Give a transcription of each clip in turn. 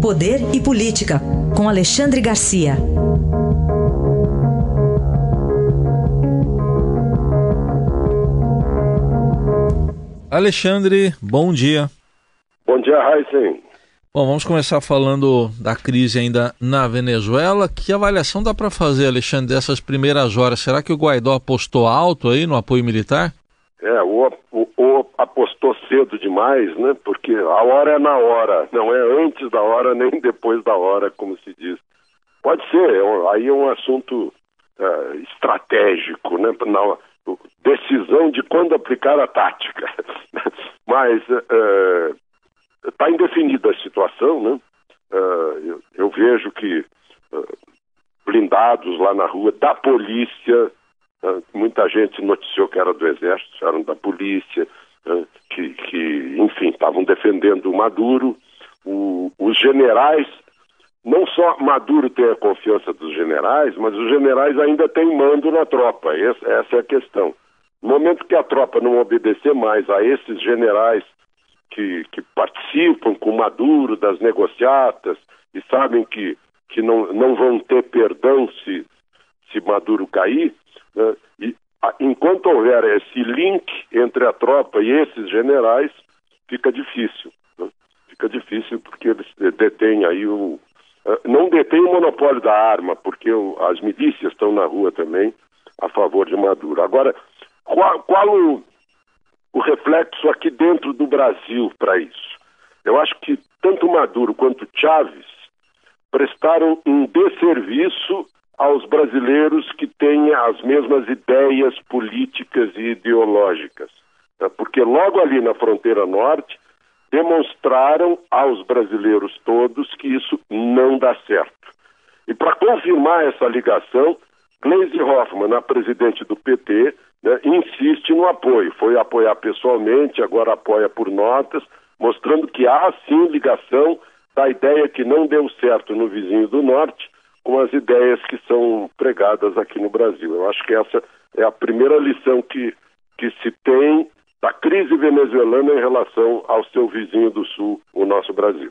Poder e Política, com Alexandre Garcia. Alexandre, bom dia. Bom dia, Heisen. Bom, vamos começar falando da crise ainda na Venezuela. Que avaliação dá para fazer, Alexandre, dessas primeiras horas? Será que o Guaidó apostou alto aí no apoio militar? É, ou, ou, ou apostou cedo demais, né? Porque a hora é na hora, não é antes da hora nem depois da hora, como se diz. Pode ser, é aí é um assunto é, estratégico, né? Na decisão de quando aplicar a tática. Mas está é, indefinida a situação, né? Eu, eu, vejo que blindados lá na rua da polícia muita gente noticiou que era do exército, eram da polícia, ah, que, que enfim, estavam defendendo o Maduro. O, os generais, não só Maduro tem a confiança dos generais, mas os generais ainda têm mando na tropa. Essa, essa é a questão. No momento que a tropa não obedecer mais a esses generais que, que participam com Maduro das negociatas e sabem que, que não, não vão ter perdão se, se Maduro cair, né? E enquanto houver esse link entre a tropa e esses generais, fica difícil. Né? Fica difícil porque eles detêm aí o. Eh, não detêm o monopólio da arma, porque as milícias estão na rua também a favor de Maduro. Agora, qual, qual o, o reflexo aqui dentro do Brasil para isso? Eu acho que tanto Maduro quanto Chaves prestaram um desserviço aos brasileiros que têm as mesmas ideias políticas e ideológicas. Né? Porque logo ali na fronteira norte demonstraram aos brasileiros todos que isso não dá certo. E para confirmar essa ligação, Gleisi Hoffmann, a presidente do PT, né, insiste no apoio. Foi apoiar pessoalmente, agora apoia por notas, mostrando que há sim ligação da ideia que não deu certo no vizinho do norte com as ideias que são pregadas aqui no Brasil. Eu acho que essa é a primeira lição que, que se tem da crise venezuelana em relação ao seu vizinho do Sul, o nosso Brasil.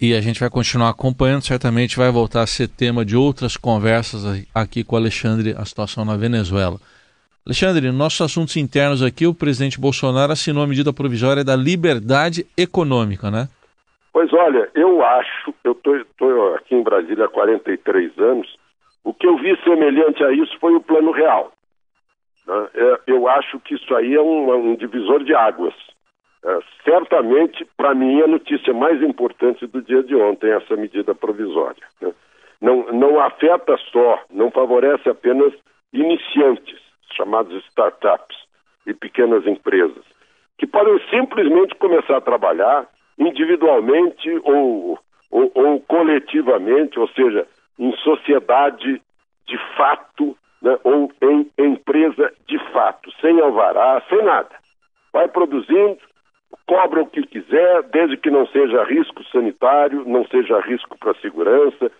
E a gente vai continuar acompanhando, certamente vai voltar a ser tema de outras conversas aqui com o Alexandre, a situação na Venezuela. Alexandre, nossos assuntos internos aqui, o presidente Bolsonaro assinou a medida provisória da liberdade econômica, né? Pois olha, eu acho, eu estou aqui em Brasília há 43 anos, o que eu vi semelhante a isso foi o Plano Real. Né? É, eu acho que isso aí é um, um divisor de águas. É, certamente, para mim, a notícia mais importante do dia de ontem, essa medida provisória. Né? Não, não afeta só, não favorece apenas iniciantes, chamados startups e pequenas empresas, que podem simplesmente começar a trabalhar individualmente ou, ou, ou coletivamente, ou seja, em sociedade de fato, né, ou em empresa de fato, sem alvará, sem nada. Vai produzindo, cobra o que quiser, desde que não seja risco sanitário, não seja risco para a segurança,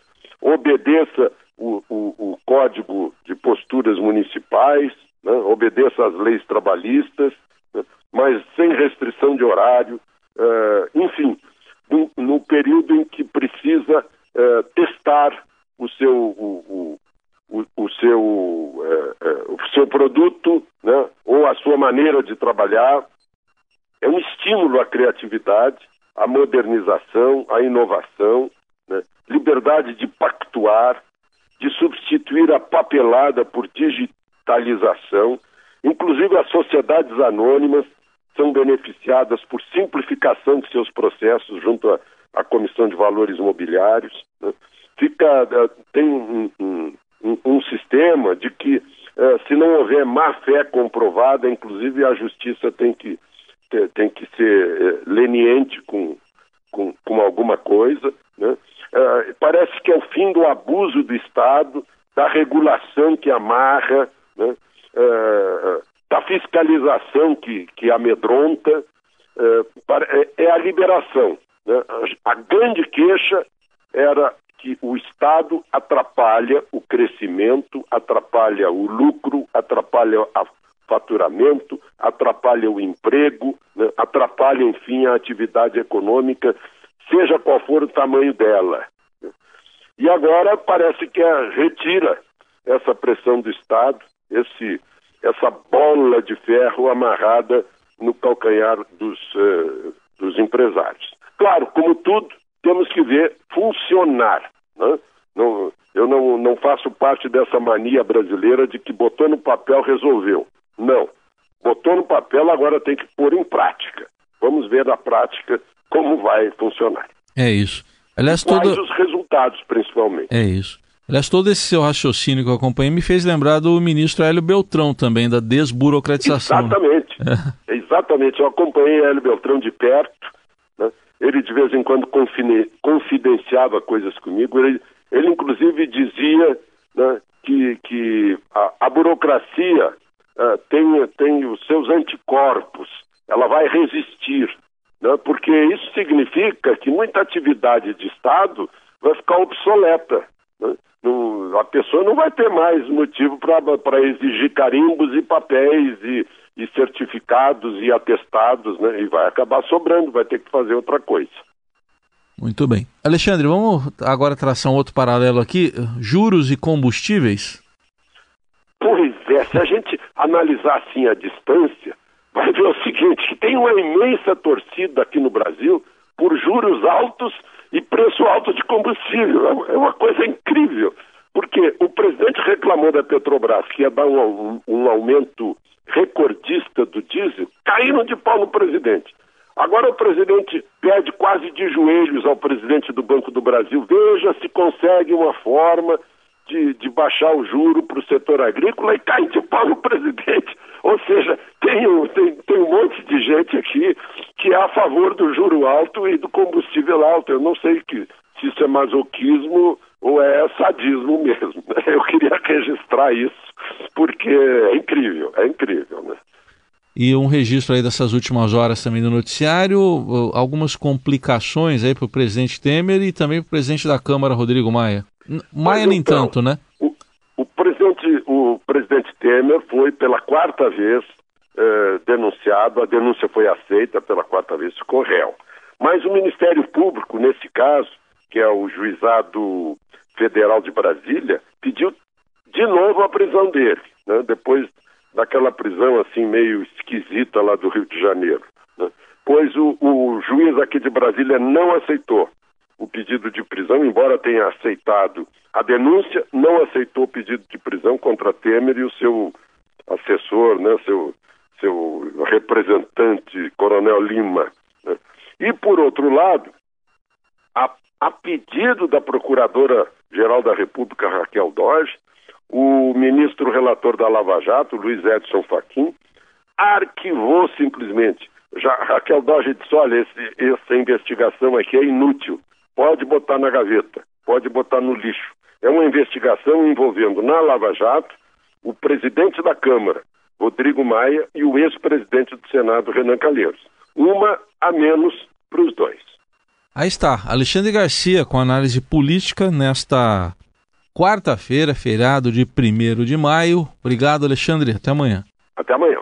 obedeça o, o, o, código de posturas municipais, né, obedeça às leis trabalhistas, né, mas sem restrição de horário, uh, enfim, no, período em que precisa uh, testar o seu, o, o, o seu, uh, o seu produto né, ou a sua maneira de trabalhar. É um estímulo à criatividade, à modernização, à inovação, né, liberdade de pactuar, de substituir a papelada por digitalização, inclusive as sociedades anônimas são beneficiadas por simplificação de seus processos junto à, à Comissão de Valores Imobiliários. Né? Fica, eh, tem um, um, um, sistema de que, uh, se não houver má fé comprovada, inclusive a justiça tem que, tem que ser uh, leniente com, com, com alguma coisa. Né? Parece que é o fim do abuso do Estado, da regulação que amarra, né? Da fiscalização que, que amedronta, é, é, a liberação. Né? A grande queixa era que o Estado atrapalha o crescimento, atrapalha o lucro, atrapalha o faturamento, atrapalha o emprego, né? atrapalha, enfim, a atividade econômica seja qual for o tamanho dela. E agora parece que retira essa pressão do Estado, esse, essa bola de ferro amarrada no calcanhar dos, uh, dos empresários. Claro, como tudo, temos que ver funcionar. Né? Não, eu não, não faço parte dessa mania brasileira de que botou no papel, resolveu. Não. Botou no papel, agora tem que pôr em prática. Vamos ver na prática como vai funcionar. É isso. Aliás, Quais todo... os resultados, principalmente. É isso. Aliás, todo esse seu raciocínio que eu acompanhei me fez lembrar do ministro Hélio Beltrão também, da desburocratização. Exatamente. É. Exatamente. Eu acompanhei Hélio Beltrão de perto. Né? Ele, de vez em quando, confidenciava coisas comigo. Ele, ele inclusive, dizia né, que, que a, a burocracia uh, tem, tem os seus anticorpos. Ela vai resistir. Né? Porque isso significa que muita atividade de Estado vai ficar obsoleta. Né? Não, a pessoa não vai ter mais motivo para exigir carimbos e papéis e, e certificados e atestados, né? E vai acabar sobrando, vai ter que fazer outra coisa. Muito bem. Alexandre, vamos agora traçar um outro paralelo aqui: juros e combustíveis. Pois é, se a gente analisar assim a distância, vai ver o seguinte: que tem uma imensa torcida aqui no Brasil por juros altos e preço alto de combustível. É uma coisa incrível, porque o presidente reclamou da Petrobras que ia dar um, um aumento recordista do diesel, caíram de pau no presidente. Agora o presidente pede quase de joelhos ao presidente do Banco do Brasil: veja se consegue uma forma de, de baixar o juro para o setor agrícola e cai de pau no presidente. Ou seja, tem, tem, tem um monte de gente aqui que é a favor do juro alto e do combustível alto. Eu não sei que, se isso é masoquismo ou é sadismo mesmo. Né? Eu queria registrar isso, porque é incrível, é incrível, né? E um registro aí dessas últimas horas também no noticiário, algumas complicações aí para o presidente Temer e também para o presidente da Câmara, Rodrigo Maia. Maia nem então, tanto, né? O, o, presidente, o presidente Temer foi pela quarta vez eh, denunciado, a denúncia foi aceita pela quarta vez, ficou réu. Mas o Ministério Público, nesse caso, que é o Juizado Federal de Brasília, pediu de novo a prisão dele, né? depois daquela prisão assim meio esquisita lá do Rio de Janeiro. Né? Pois o, o juiz aqui de Brasília não aceitou o pedido de prisão, embora tenha aceitado a denúncia, não aceitou o pedido de prisão contra Temer e o seu assessor, né, seu, seu representante, Coronel Lima. Né? E, por outro lado, a, a pedido da Procuradora-Geral da República, Raquel Doge, o ministro relator da Lava Jato, Luiz Edson Fachin, arquivou simplesmente. Já Raquel Doge disse: olha, esse, essa investigação aqui é inútil pode botar na gaveta, pode botar no lixo. É uma investigação envolvendo na Lava Jato o presidente da Câmara, Rodrigo Maia, e o ex-presidente do Senado, Renan Calheiros. Uma a menos para os dois. Aí está, Alexandre Garcia com análise política nesta quarta-feira, feriado de 1 de maio. Obrigado, Alexandre. Até amanhã. Até amanhã.